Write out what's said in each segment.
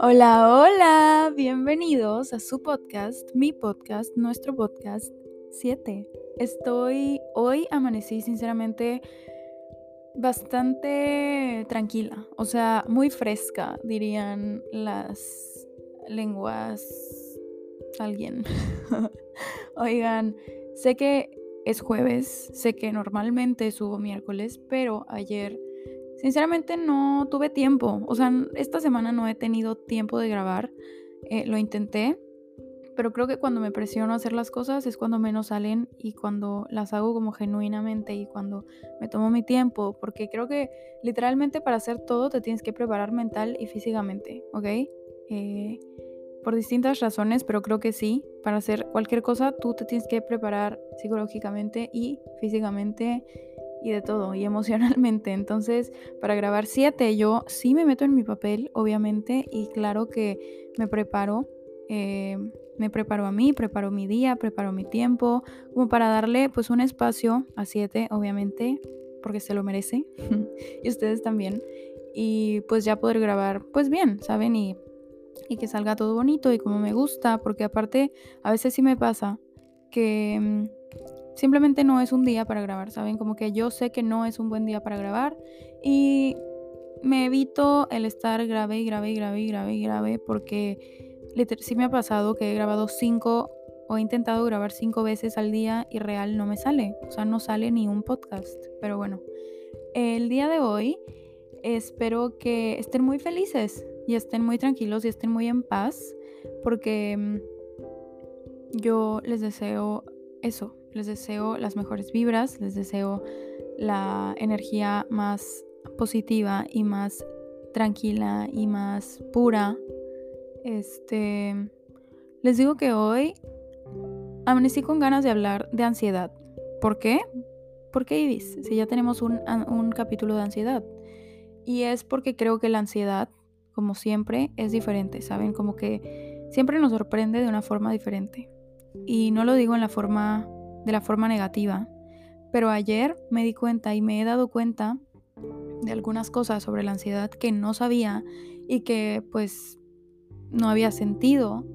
Hola, hola, bienvenidos a su podcast, mi podcast, nuestro podcast 7. Estoy, hoy amanecí sinceramente bastante tranquila, o sea, muy fresca, dirían las lenguas alguien. Oigan, sé que es jueves, sé que normalmente subo miércoles, pero ayer Sinceramente no tuve tiempo, o sea, esta semana no he tenido tiempo de grabar, eh, lo intenté, pero creo que cuando me presiono a hacer las cosas es cuando menos salen y cuando las hago como genuinamente y cuando me tomo mi tiempo, porque creo que literalmente para hacer todo te tienes que preparar mental y físicamente, ¿ok? Eh, por distintas razones, pero creo que sí, para hacer cualquier cosa tú te tienes que preparar psicológicamente y físicamente y de todo, y emocionalmente. Entonces, para grabar 7, yo sí me meto en mi papel, obviamente, y claro que me preparo. Eh, me preparo a mí, preparo mi día, preparo mi tiempo, como para darle pues un espacio a 7, obviamente, porque se lo merece, y ustedes también, y pues ya poder grabar pues bien, ¿saben? Y, y que salga todo bonito y como me gusta, porque aparte a veces sí me pasa que mm, simplemente no es un día para grabar, ¿saben? Como que yo sé que no es un buen día para grabar y me evito el estar grave y grave y grave y grave y grave porque sí me ha pasado que he grabado cinco o he intentado grabar cinco veces al día y real no me sale, o sea, no sale ni un podcast. Pero bueno, el día de hoy espero que estén muy felices y estén muy tranquilos y estén muy en paz porque mm, yo les deseo eso, les deseo las mejores vibras, les deseo la energía más positiva y más tranquila y más pura. Este, les digo que hoy amanecí con ganas de hablar de ansiedad. ¿Por qué? ¿Por qué Ibis? Si ya tenemos un, un capítulo de ansiedad. Y es porque creo que la ansiedad, como siempre, es diferente, ¿saben? Como que siempre nos sorprende de una forma diferente. Y no lo digo en la forma de la forma negativa. Pero ayer me di cuenta y me he dado cuenta de algunas cosas sobre la ansiedad que no sabía y que pues no había sentido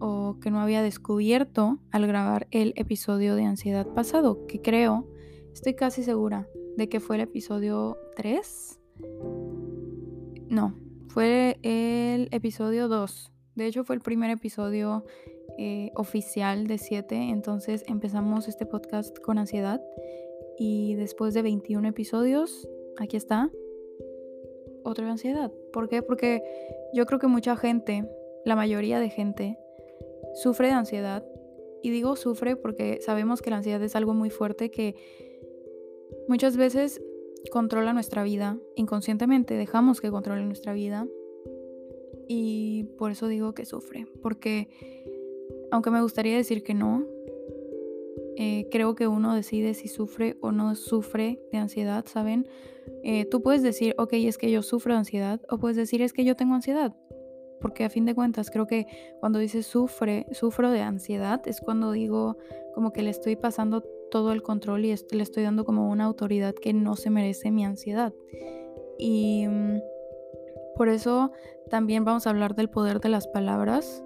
o que no había descubierto al grabar el episodio de ansiedad pasado, que creo, estoy casi segura de que fue el episodio 3. No, fue el episodio 2. De hecho fue el primer episodio eh, oficial de 7. Entonces empezamos este podcast con ansiedad. Y después de 21 episodios, aquí está. Otra ansiedad. ¿Por qué? Porque yo creo que mucha gente, la mayoría de gente, sufre de ansiedad. Y digo sufre porque sabemos que la ansiedad es algo muy fuerte que muchas veces controla nuestra vida. Inconscientemente dejamos que controle nuestra vida. Y por eso digo que sufre. Porque aunque me gustaría decir que no, eh, creo que uno decide si sufre o no sufre de ansiedad, ¿saben? Eh, tú puedes decir, ok, es que yo sufro de ansiedad, o puedes decir, es que yo tengo ansiedad. Porque a fin de cuentas, creo que cuando dices sufre, sufro de ansiedad, es cuando digo como que le estoy pasando todo el control y le estoy dando como una autoridad que no se merece mi ansiedad. Y mm, por eso también vamos a hablar del poder de las palabras,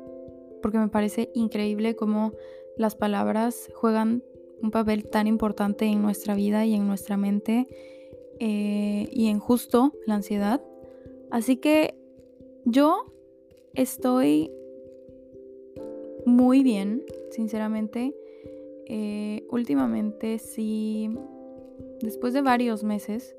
porque me parece increíble cómo las palabras juegan un papel tan importante en nuestra vida y en nuestra mente eh, y en justo la ansiedad. Así que yo estoy muy bien, sinceramente. Eh, últimamente sí, después de varios meses,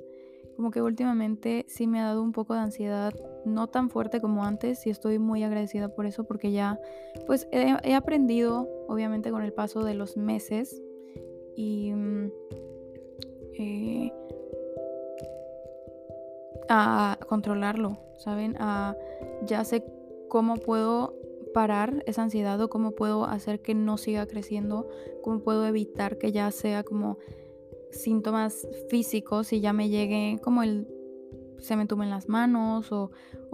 como que últimamente sí me ha dado un poco de ansiedad no tan fuerte como antes y estoy muy agradecida por eso porque ya pues he, aprendido obviamente con el paso de los meses y mm, eh, a controlarlo, ¿saben? A, ya sé cómo puedo parar esa ansiedad o cómo puedo hacer que no siga creciendo, cómo puedo evitar que ya sea como síntomas físicos y ya me llegue como el se me tumen las manos o,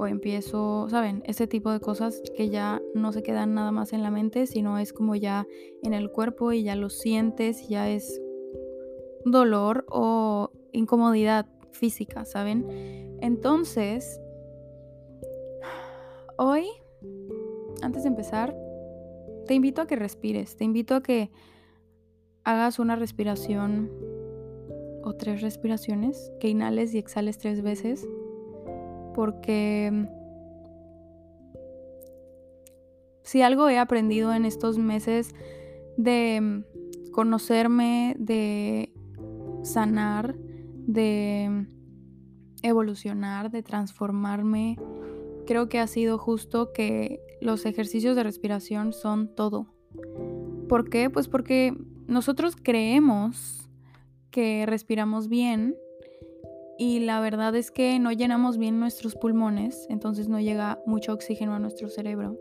empiezo, ¿saben? Ese tipo de cosas que ya no se quedan nada más en la mente, sino es como ya en el cuerpo y ya lo sientes, ya es dolor o incomodidad física, ¿saben? Entonces, hoy, antes de empezar, te invito a que respires, te invito a que hagas una respiración o tres respiraciones, que inhales y exhales tres veces, porque si algo he aprendido en estos meses de conocerme, de sanar, de evolucionar, de transformarme, creo que ha sido justo que los ejercicios de respiración son todo. ¿Por qué? Pues porque nosotros creemos que respiramos bien y la verdad es que no llenamos bien nuestros pulmones, entonces no llega mucho oxígeno a nuestro cerebro.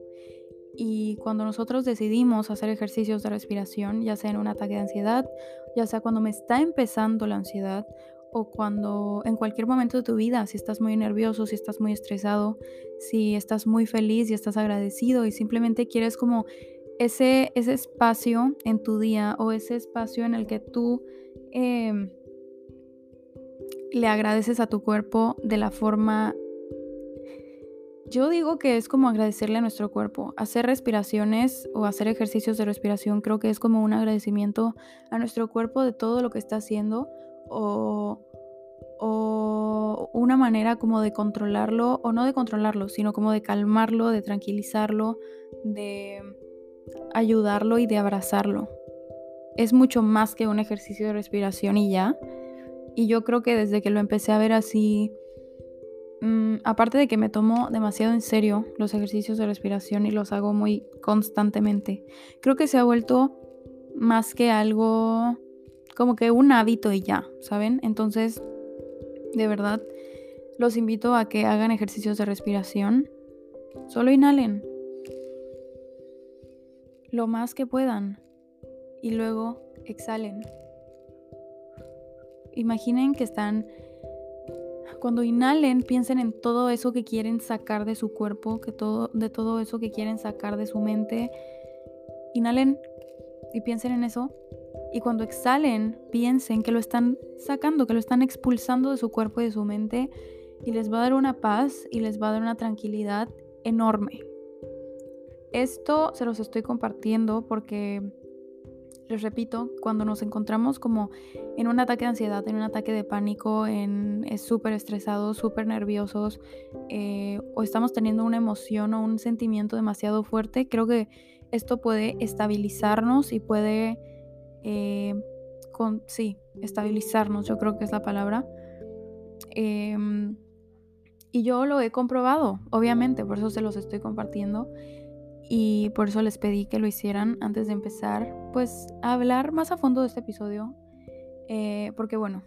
Y cuando nosotros decidimos hacer ejercicios de respiración, ya sea en un ataque de ansiedad, ya sea cuando me está empezando la ansiedad o cuando en cualquier momento de tu vida, si estás muy nervioso, si estás muy estresado, si estás muy feliz y estás agradecido y simplemente quieres como ese, ese espacio en tu día o ese espacio en el que tú em, le agradeces a tu cuerpo de la forma yo digo que es como agradecerle a nuestro cuerpo. Hacer respiraciones o hacer ejercicios de respiración creo que es como un agradecimiento a nuestro cuerpo de todo lo que está haciendo o, o una manera como de controlarlo, o no de controlarlo, sino como de calmarlo, de tranquilizarlo, de ayudarlo y de abrazarlo. Es mucho más que un ejercicio de respiración y ya. Y yo creo que desde que lo empecé a ver así Mm, aparte de que me tomo demasiado en serio los ejercicios de respiración y los hago muy constantemente, creo que se ha vuelto más que algo como que un hábito y ya, ¿saben? Entonces, de verdad, los invito a que hagan ejercicios de respiración. Solo inhalen lo más que puedan y luego exhalen. Imaginen que están cuando inhalen, piensen en todo eso que quieren sacar de su cuerpo, que todo, de todo eso que quieren sacar de su mente. Inhalen y piensen en eso. Y cuando exhalen, piensen que lo están sacando, que lo están expulsando de su cuerpo y de su mente. Y les va a dar una paz y les va a dar una tranquilidad enorme. Esto se los estoy compartiendo porque les repito, cuando nos encontramos como en un ataque de ansiedad, en un ataque de pánico, en súper estresados, súper nerviosos, eh, o estamos teniendo una emoción o un sentimiento demasiado fuerte, creo que esto puede estabilizarnos y puede, eh, con, sí, estabilizarnos, yo creo que es la palabra. Em, y yo lo he comprobado, obviamente, por eso se los estoy compartiendo y por eso les pedí que lo hicieran antes de empezar, pues a hablar más a fondo de este episodio, eh, porque bueno,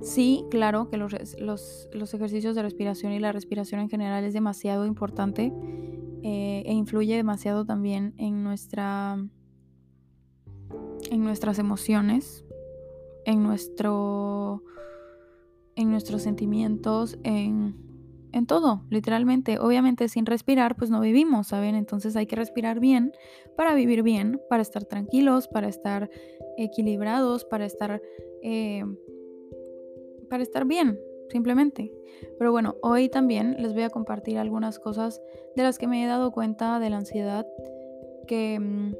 sí, claro que los, los, ejercicios de respiración y la respiración en general es demasiado importante eh, e influye demasiado también en nuestra en nuestras emociones, en nuestro en nuestros sentimientos, en en todo, literalmente. Obviamente sin respirar pues no vivimos, ¿saben? Entonces hay que respirar bien para vivir bien, para estar tranquilos, para estar equilibrados, para estar... Eh, para estar bien, simplemente. Pero bueno, hoy también les voy a compartir algunas cosas de las que me he dado cuenta de la ansiedad que...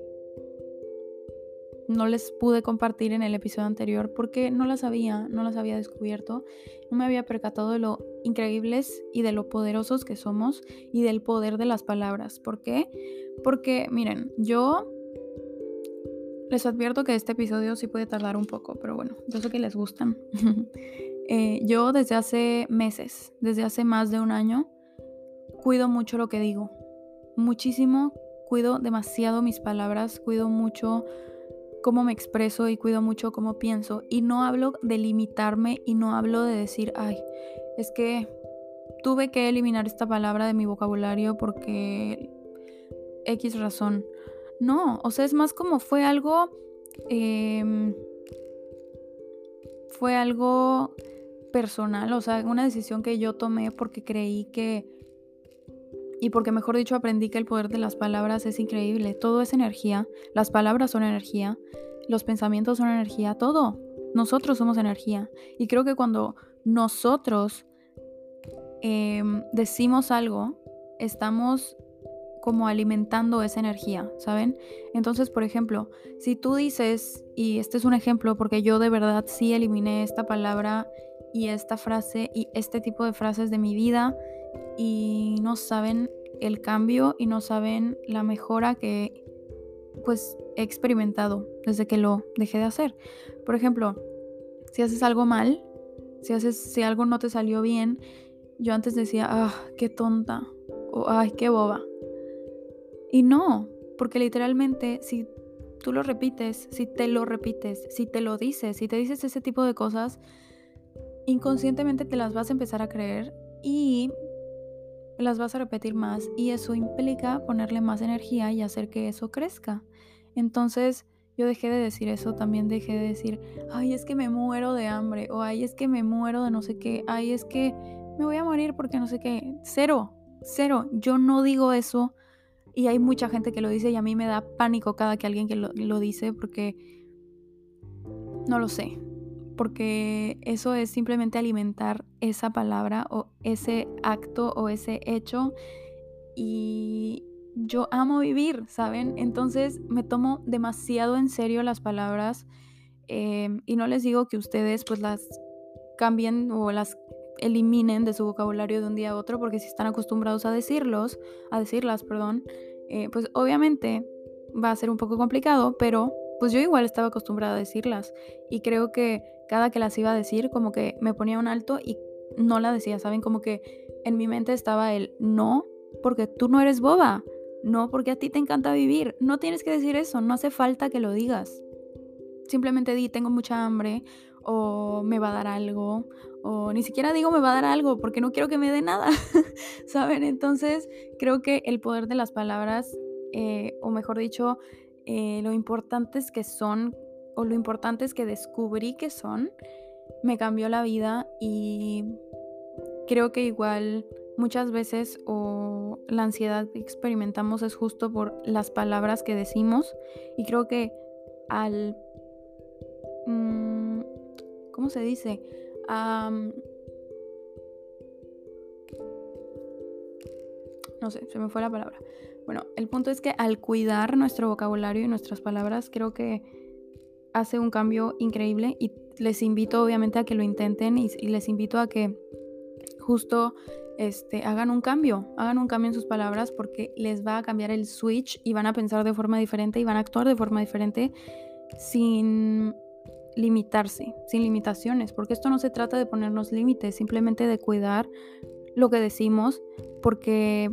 No les pude compartir en el episodio anterior porque no las había, no las había descubierto, no me había percatado de lo increíbles y de lo poderosos que somos y del poder de las palabras. ¿Por qué? Porque miren, yo les advierto que este episodio sí puede tardar un poco, pero bueno, yo sé que les gustan. Eh, yo desde hace meses, desde hace más de un año, cuido mucho lo que digo. Muchísimo, cuido demasiado mis palabras, cuido mucho cómo me expreso y cuido mucho cómo pienso. Y no hablo de limitarme y no hablo de decir, ay, es que tuve que eliminar esta palabra de mi vocabulario porque X razón. No, o sea, es más como fue algo... Em, fue algo personal, o sea, una decisión que yo tomé porque creí que y porque mejor dicho aprendí que el poder de las palabras es increíble. Todo es energía, las palabras son energía, los pensamientos son energía, todo. Nosotros somos energía. Y creo que cuando nosotros em, decimos algo, estamos como alimentando esa energía, ¿saben? Entonces, por ejemplo, si tú dices, y este es un ejemplo porque yo de verdad sí eliminé esta palabra y esta frase y este tipo de frases de mi vida y no saben el cambio y no saben la mejora que pues he experimentado desde que lo dejé de hacer. Por ejemplo, si haces algo mal, si haces si algo no te salió bien, yo antes decía, "Ah, qué tonta" o "Ay, qué boba." Y no, porque literalmente si tú lo repites, si te lo repites, si te lo dices, si te dices ese tipo de cosas, inconscientemente te las vas a empezar a creer y las vas a repetir más y eso implica ponerle más energía y hacer que eso crezca. Entonces yo dejé de decir eso, también dejé de decir, ay, es que me muero de hambre o ay, es que me muero de no sé qué, ay, es que me voy a morir porque no sé qué. Cero, cero, yo no digo eso y hay mucha gente que lo dice y a mí me da pánico cada que alguien que lo, lo dice porque no lo sé. Porque eso es simplemente alimentar esa palabra o ese acto o ese hecho. Y yo amo vivir, ¿saben? Entonces me tomo demasiado en serio las palabras. Em, y no les digo que ustedes pues las cambien o las eliminen de su vocabulario de un día a otro, porque si están acostumbrados a decirlos, a decirlas, perdón, eh, pues obviamente va a ser un poco complicado, pero pues yo igual estaba acostumbrada a decirlas y creo que cada que las iba a decir como que me ponía un alto y no la decía, ¿saben? Como que en mi mente estaba el no, porque tú no eres boba, no, porque a ti te encanta vivir, no tienes que decir eso, no hace falta que lo digas. Simplemente di, tengo mucha hambre o me va a dar algo o ni siquiera digo me va a dar algo porque no quiero que me dé nada, ¿saben? Entonces creo que el poder de las palabras, eh, o mejor dicho, eh, lo importantes que son o lo importantes que descubrí que son, me cambió la vida y creo que igual muchas veces o la ansiedad que experimentamos es justo por las palabras que decimos y creo que al... Mm, ¿Cómo se dice? no sé, se me fue la palabra. Bueno, el punto es que al cuidar nuestro vocabulario y nuestras palabras, creo que hace un cambio increíble y les invito obviamente a que lo intenten y, les invito a que justo este, hagan un cambio, hagan un cambio en sus palabras porque les va a cambiar el switch y van a pensar de forma diferente y van a actuar de forma diferente sin limitarse, sin limitaciones, porque esto no se trata de ponernos límites, simplemente de cuidar lo que decimos, porque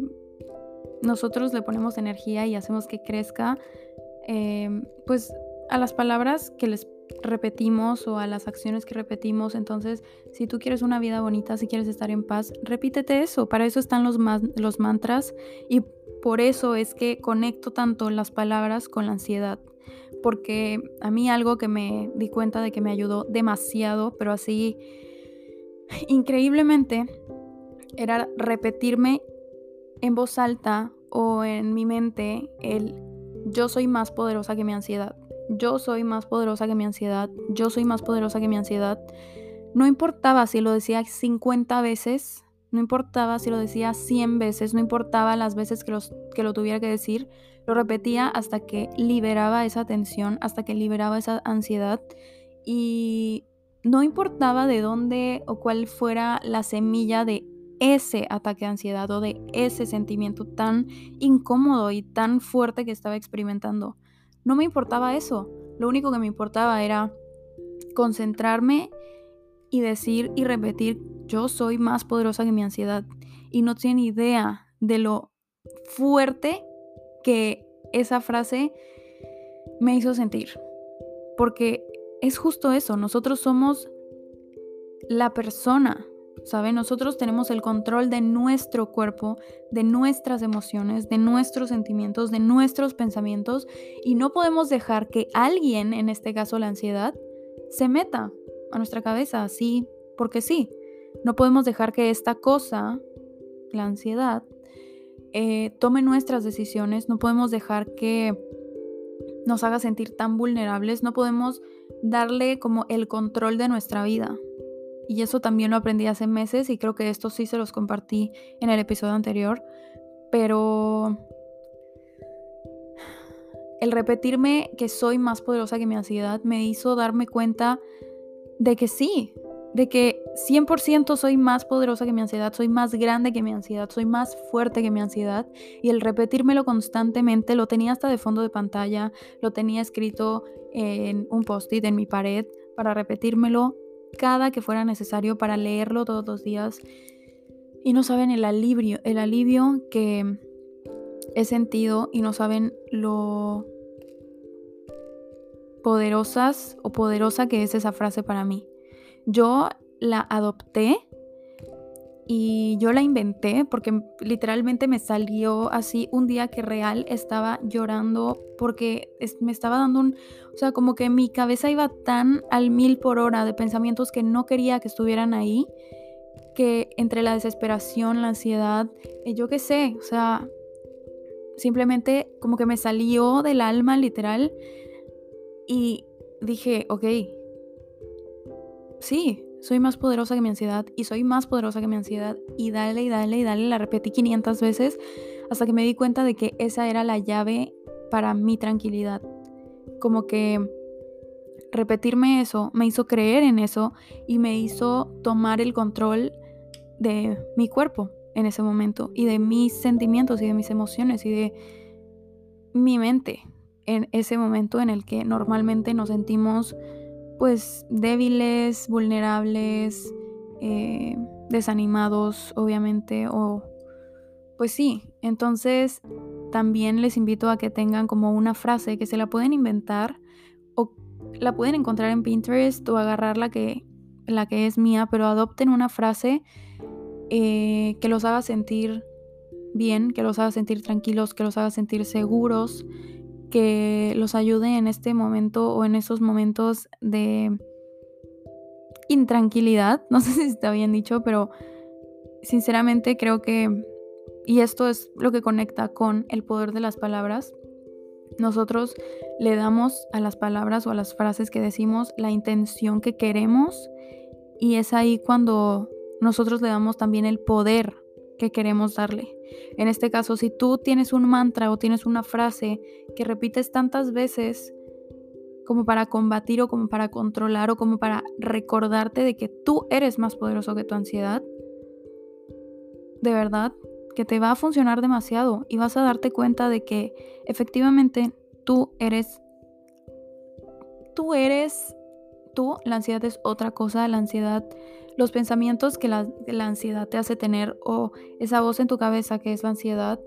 nosotros le ponemos energía y hacemos que crezca, em, pues a las palabras que les repetimos o a las acciones que repetimos. Entonces, si tú quieres una vida bonita, si quieres estar en paz, repítete eso. Para eso están los, los mantras y por eso es que conecto tanto las palabras con la ansiedad porque a mí algo que me di cuenta de que me ayudó demasiado, pero así increíblemente, era repetirme en voz alta o en mi mente el yo soy más poderosa que mi ansiedad, yo soy más poderosa que mi ansiedad, yo soy más poderosa que mi ansiedad. No importaba si lo decía 50 veces, no importaba si lo decía 100 veces, no importaba las veces que, que lo tuviera que decir, lo repetía hasta que liberaba esa tensión, hasta que liberaba esa ansiedad y no importaba de dónde o cuál fuera la semilla de ese ataque de ansiedad o de ese sentimiento tan incómodo y tan fuerte que estaba experimentando. No me importaba eso. Lo único que me importaba era concentrarme y decir y repetir, yo soy más poderosa que mi ansiedad. Y no tiene idea de lo fuerte que esa frase me hizo sentir. Porque es justo eso, nosotros somos la persona, ¿saben? Nosotros tenemos el control de nuestro cuerpo, de nuestras emociones, de nuestros sentimientos, de nuestros pensamientos y no podemos dejar que alguien, en este caso la ansiedad, se meta a nuestra cabeza, así, porque sí. No podemos dejar que esta cosa, la ansiedad, eh, tome nuestras decisiones, no podemos dejar que nos haga sentir tan vulnerables, no podemos darle como el control de nuestra vida. Y eso también lo aprendí hace meses y creo que esto sí se los compartí en el episodio anterior, pero el repetirme que soy más poderosa que mi ansiedad me hizo darme cuenta de que sí, de que 100% soy más poderosa que mi ansiedad, soy más grande que mi ansiedad, soy más fuerte que mi ansiedad. Y el repetírmelo constantemente, lo tenía hasta de fondo de pantalla, lo tenía escrito en un post-it en mi pared para repetírmelo cada que fuera necesario, para leerlo todos los días. Y no saben el alivio, el alivio que he sentido y no saben lo poderosas o poderosa que es esa frase para mí. Yo la adopté y yo la inventé porque literalmente me salió así un día que real estaba llorando porque me estaba dando un, o sea, como que mi cabeza iba tan al mil por hora de pensamientos que no quería que estuvieran ahí, que entre la desesperación, la ansiedad, eh, yo qué sé, o sea, simplemente como que me salió del alma literal y dije, ok, sí, soy más poderosa que mi ansiedad y soy más poderosa que mi ansiedad y dale y dale y dale, la repetí 500 veces hasta que me di cuenta de que esa era la llave para mi tranquilidad. Como que repetirme eso me hizo creer en eso y me hizo tomar el control de mi cuerpo en ese momento y de mis sentimientos y de mis emociones y de mi mente en ese momento en el que normalmente nos sentimos pues débiles, vulnerables, eh, desanimados, obviamente, o pues sí, entonces también les invito a que tengan como una frase que se la pueden inventar o la pueden encontrar en Pinterest o agarrar la que, la que es mía, pero adopten una frase eh, que los haga sentir bien, que los haga sentir tranquilos, que los haga sentir seguros, que los ayude en este momento o en esos momentos de intranquilidad. No sé si está bien dicho, pero sinceramente creo que, y esto es lo que conecta con el poder de las palabras, nosotros le damos a las palabras o a las frases que decimos la intención que queremos y es ahí cuando nosotros le damos también el poder que queremos darle. En este caso, si tú tienes un mantra o tienes una frase que repites tantas veces como para combatir o como para controlar o como para recordarte de que tú eres más poderoso que tu ansiedad, de verdad que te va a funcionar demasiado y vas a darte cuenta de que efectivamente tú eres tú eres tú, la ansiedad es otra cosa, la ansiedad los pensamientos que la, ansiedad te hace tener o esa voz en tu cabeza que es la ansiedad,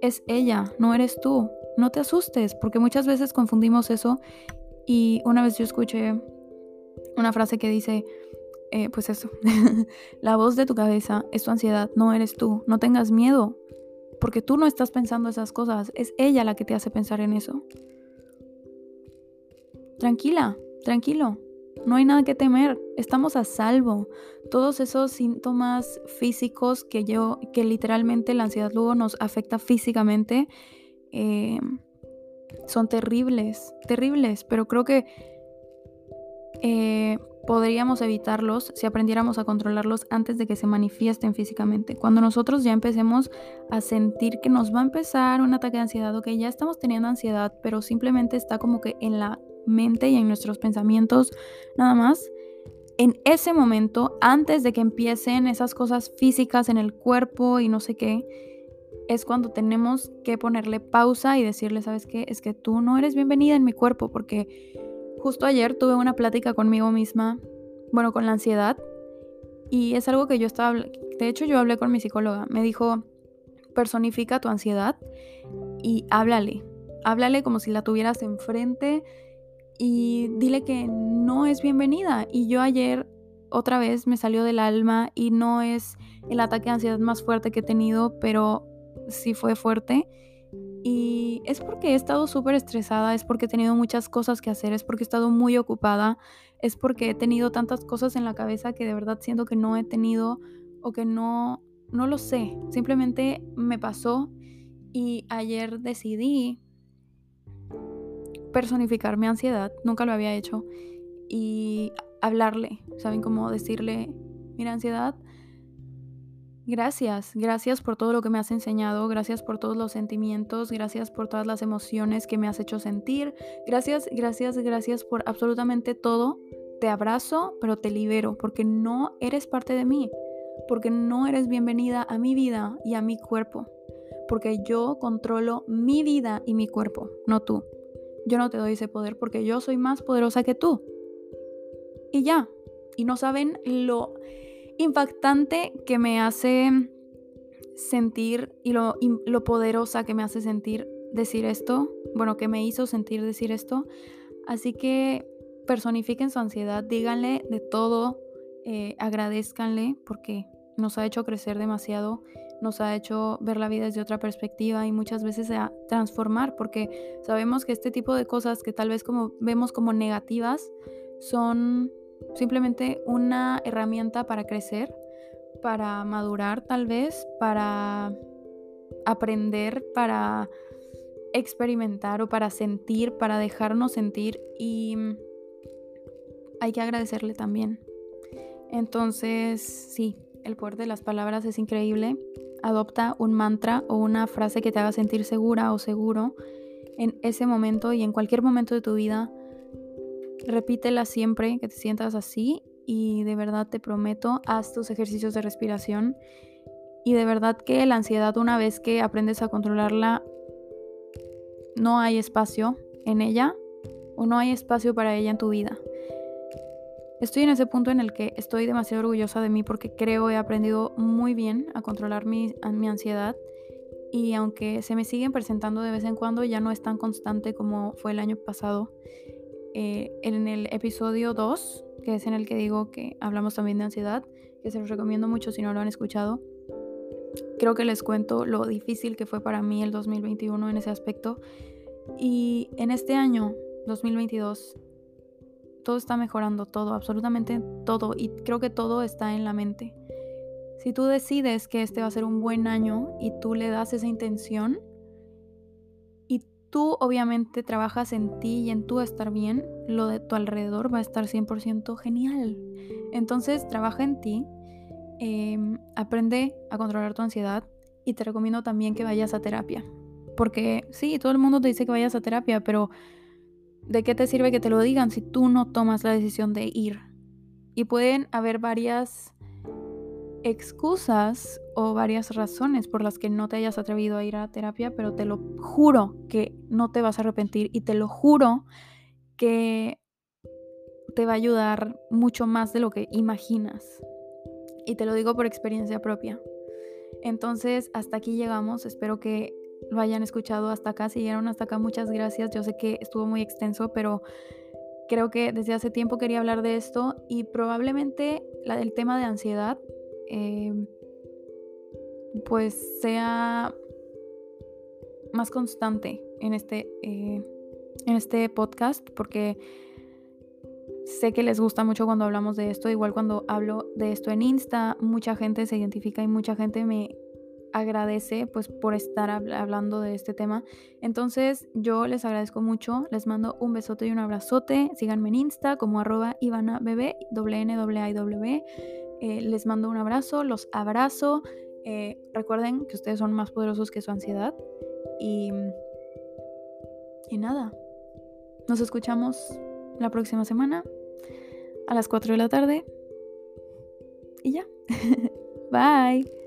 es ella, no eres tú. No te asustes, porque muchas veces confundimos eso. Y una vez yo escuché una frase que dice, eh, pues eso, la voz de tu cabeza es tu ansiedad, no eres tú. No tengas miedo, porque tú no estás pensando esas cosas, es ella la que te hace pensar en eso. Tranquila, tranquilo, no hay nada que temer, estamos a salvo. Todos esos síntomas físicos que yo, que literalmente la ansiedad luego nos afecta físicamente, eh, son terribles, terribles, pero creo que eh, podríamos evitarlos si aprendiéramos a controlarlos antes de que se manifiesten físicamente. Cuando nosotros ya empecemos a sentir que nos va a empezar un ataque de ansiedad o que ya estamos teniendo ansiedad, pero simplemente está como que en la mente y en nuestros pensamientos nada más, en ese momento, antes de que empiecen esas cosas físicas en el cuerpo y no sé qué, es cuando tenemos que ponerle pausa y decirle, ¿sabes qué? Es que tú no eres bienvenida en mi cuerpo porque justo ayer tuve una plática conmigo misma, bueno, con la ansiedad, y es algo que yo estaba, de hecho yo hablé con mi psicóloga, me dijo, personifica tu ansiedad y háblale, háblale como si la tuvieras enfrente y dile que no es bienvenida. Y yo ayer otra vez me salió del alma y no es el ataque de ansiedad más fuerte que he tenido, pero sí fue fuerte. Y es porque he estado súper estresada, es porque he tenido muchas cosas que hacer, es porque he estado muy ocupada, es porque he tenido tantas cosas en la cabeza que de verdad siento que no he tenido o que no, no lo sé. Simplemente me pasó y ayer decidí personificar mi ansiedad, nunca lo había hecho. Y hablarle, ¿saben? Como decirle, mira, ansiedad, gracias, gracias por todo lo que me has enseñado, gracias por todos los sentimientos, gracias por todas las emociones que me has hecho sentir, gracias, gracias, gracias por absolutamente todo. Te abrazo, pero te libero, porque no eres parte de mí, porque no eres bienvenida a mi vida y a mi cuerpo, porque yo controlo mi vida y mi cuerpo, no tú. Yo no te doy ese poder porque yo soy más poderosa que tú. Y ya. Y no saben lo impactante que me hace sentir y lo, lo poderosa que me hace sentir decir esto. Bueno, que me hizo sentir decir esto. Así que personifiquen su ansiedad, díganle de todo, eh, agradezcanle porque nos ha hecho crecer demasiado, nos ha hecho ver la vida desde otra perspectiva y muchas veces a transformar porque sabemos que este tipo de cosas que tal vez como vemos como negativas son simplemente una herramienta para crecer, para madurar tal vez, para aprender, para experimentar o para sentir, para dejarnos sentir y hay que agradecerle también. Entonces, sí, el poder de las palabras es increíble. Adopta un mantra o una frase que te haga sentir segura o seguro en ese momento y en cualquier momento de tu vida Repítela siempre que te sientas así y de verdad te prometo, haz tus ejercicios de respiración y de verdad que la ansiedad una vez que aprendes a controlarla, no hay espacio en ella o no hay espacio para ella en tu vida. Estoy en ese punto en el que estoy demasiado orgullosa de mí porque creo he aprendido muy bien a controlar mi, mi ansiedad y aunque se me siguen presentando de vez en cuando ya no es tan constante como fue el año pasado. Eh, en el episodio 2, que es en el que digo que hablamos también de ansiedad, que se los recomiendo mucho si no lo han escuchado. Creo que les cuento lo difícil que fue para mí el 2021 en ese aspecto. Y en este año, 2022, todo está mejorando, todo, absolutamente todo. Y creo que todo está en la mente. Si tú decides que este va a ser un buen año y tú le das esa intención, tú obviamente trabajas en ti y en tú estar bien, lo de tu alrededor va a estar 100% genial. Entonces trabaja en ti, em, aprende a controlar tu ansiedad y te recomiendo también que vayas a terapia. Porque sí, todo el mundo te dice que vayas a terapia, pero ¿de qué te sirve que te lo digan si tú no tomas la decisión de ir? Y pueden haber varias excusas o varias razones por las que no te hayas atrevido a ir a terapia, pero te lo juro que no te vas a arrepentir y te lo juro que te va a ayudar mucho más de lo que imaginas. Y te lo digo por experiencia propia. Entonces, hasta aquí llegamos. Espero que lo hayan escuchado hasta acá. Si llegaron hasta acá, muchas gracias. Yo sé que estuvo muy extenso, pero creo que desde hace tiempo quería hablar de esto y probablemente la del tema de ansiedad Em, pues sea más constante en este, eh, en este podcast porque sé que les gusta mucho cuando hablamos de esto, igual cuando hablo de esto en Insta, mucha gente se identifica y mucha gente me agradece pues por estar hablando de este tema. Entonces yo les agradezco mucho, les mando un besote y un abrazote, síganme en Insta como arroba Ivana Bebé, N -I -W. Eh, les mando un abrazo, los abrazo. Eh, recuerden que ustedes son más poderosos que su ansiedad. Y, y nada, nos escuchamos la próxima semana a las 4 de la tarde. Y ya. Bye.